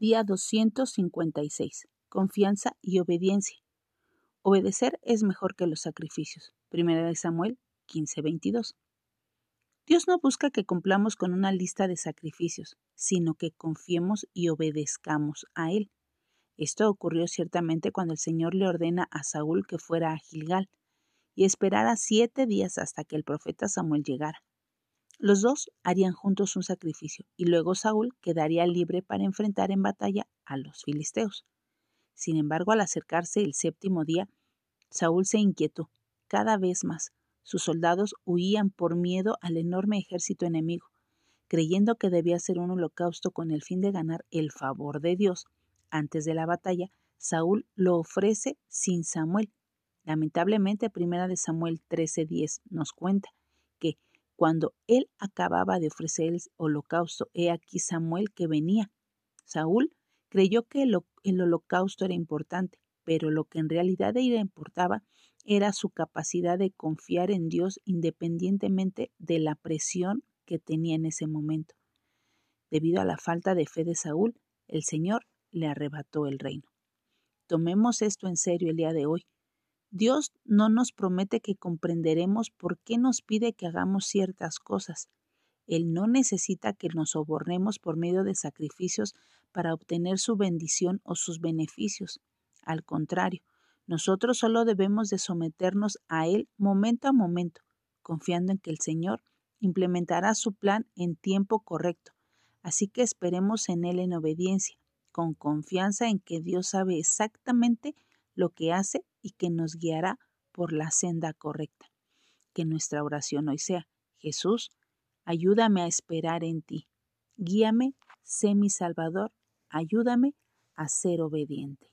Día 256. Confianza y obediencia. Obedecer es mejor que los sacrificios. Primera de Samuel 15:22. Dios no busca que cumplamos con una lista de sacrificios, sino que confiemos y obedezcamos a Él. Esto ocurrió ciertamente cuando el Señor le ordena a Saúl que fuera a Gilgal y esperara siete días hasta que el profeta Samuel llegara. Los dos harían juntos un sacrificio y luego Saúl quedaría libre para enfrentar en batalla a los filisteos. Sin embargo, al acercarse el séptimo día, Saúl se inquietó cada vez más. Sus soldados huían por miedo al enorme ejército enemigo. Creyendo que debía ser un holocausto con el fin de ganar el favor de Dios antes de la batalla, Saúl lo ofrece sin Samuel. Lamentablemente, primera de Samuel 13:10 nos cuenta que cuando él acababa de ofrecer el holocausto, he aquí Samuel que venía. Saúl creyó que el, holocausto era importante, pero lo que en realidad le importaba era su capacidad de confiar en Dios independientemente de la presión que tenía en ese momento. Debido a la falta de fe de Saúl, el Señor le arrebató el reino. Tomemos esto en serio el día de hoy. Dios no nos promete que comprenderemos por qué nos pide que hagamos ciertas cosas. Él no necesita que nos sobornemos por medio de sacrificios para obtener su bendición o sus beneficios. Al contrario, nosotros solo debemos de someternos a Él momento a momento, confiando en que el Señor implementará su plan en tiempo correcto. Así que esperemos en Él en obediencia, con confianza en que Dios sabe exactamente lo que hace y que nos guiará por la senda correcta. Que nuestra oración hoy sea, Jesús, ayúdame a esperar en ti. Guíame, sé mi Salvador, ayúdame a ser obediente.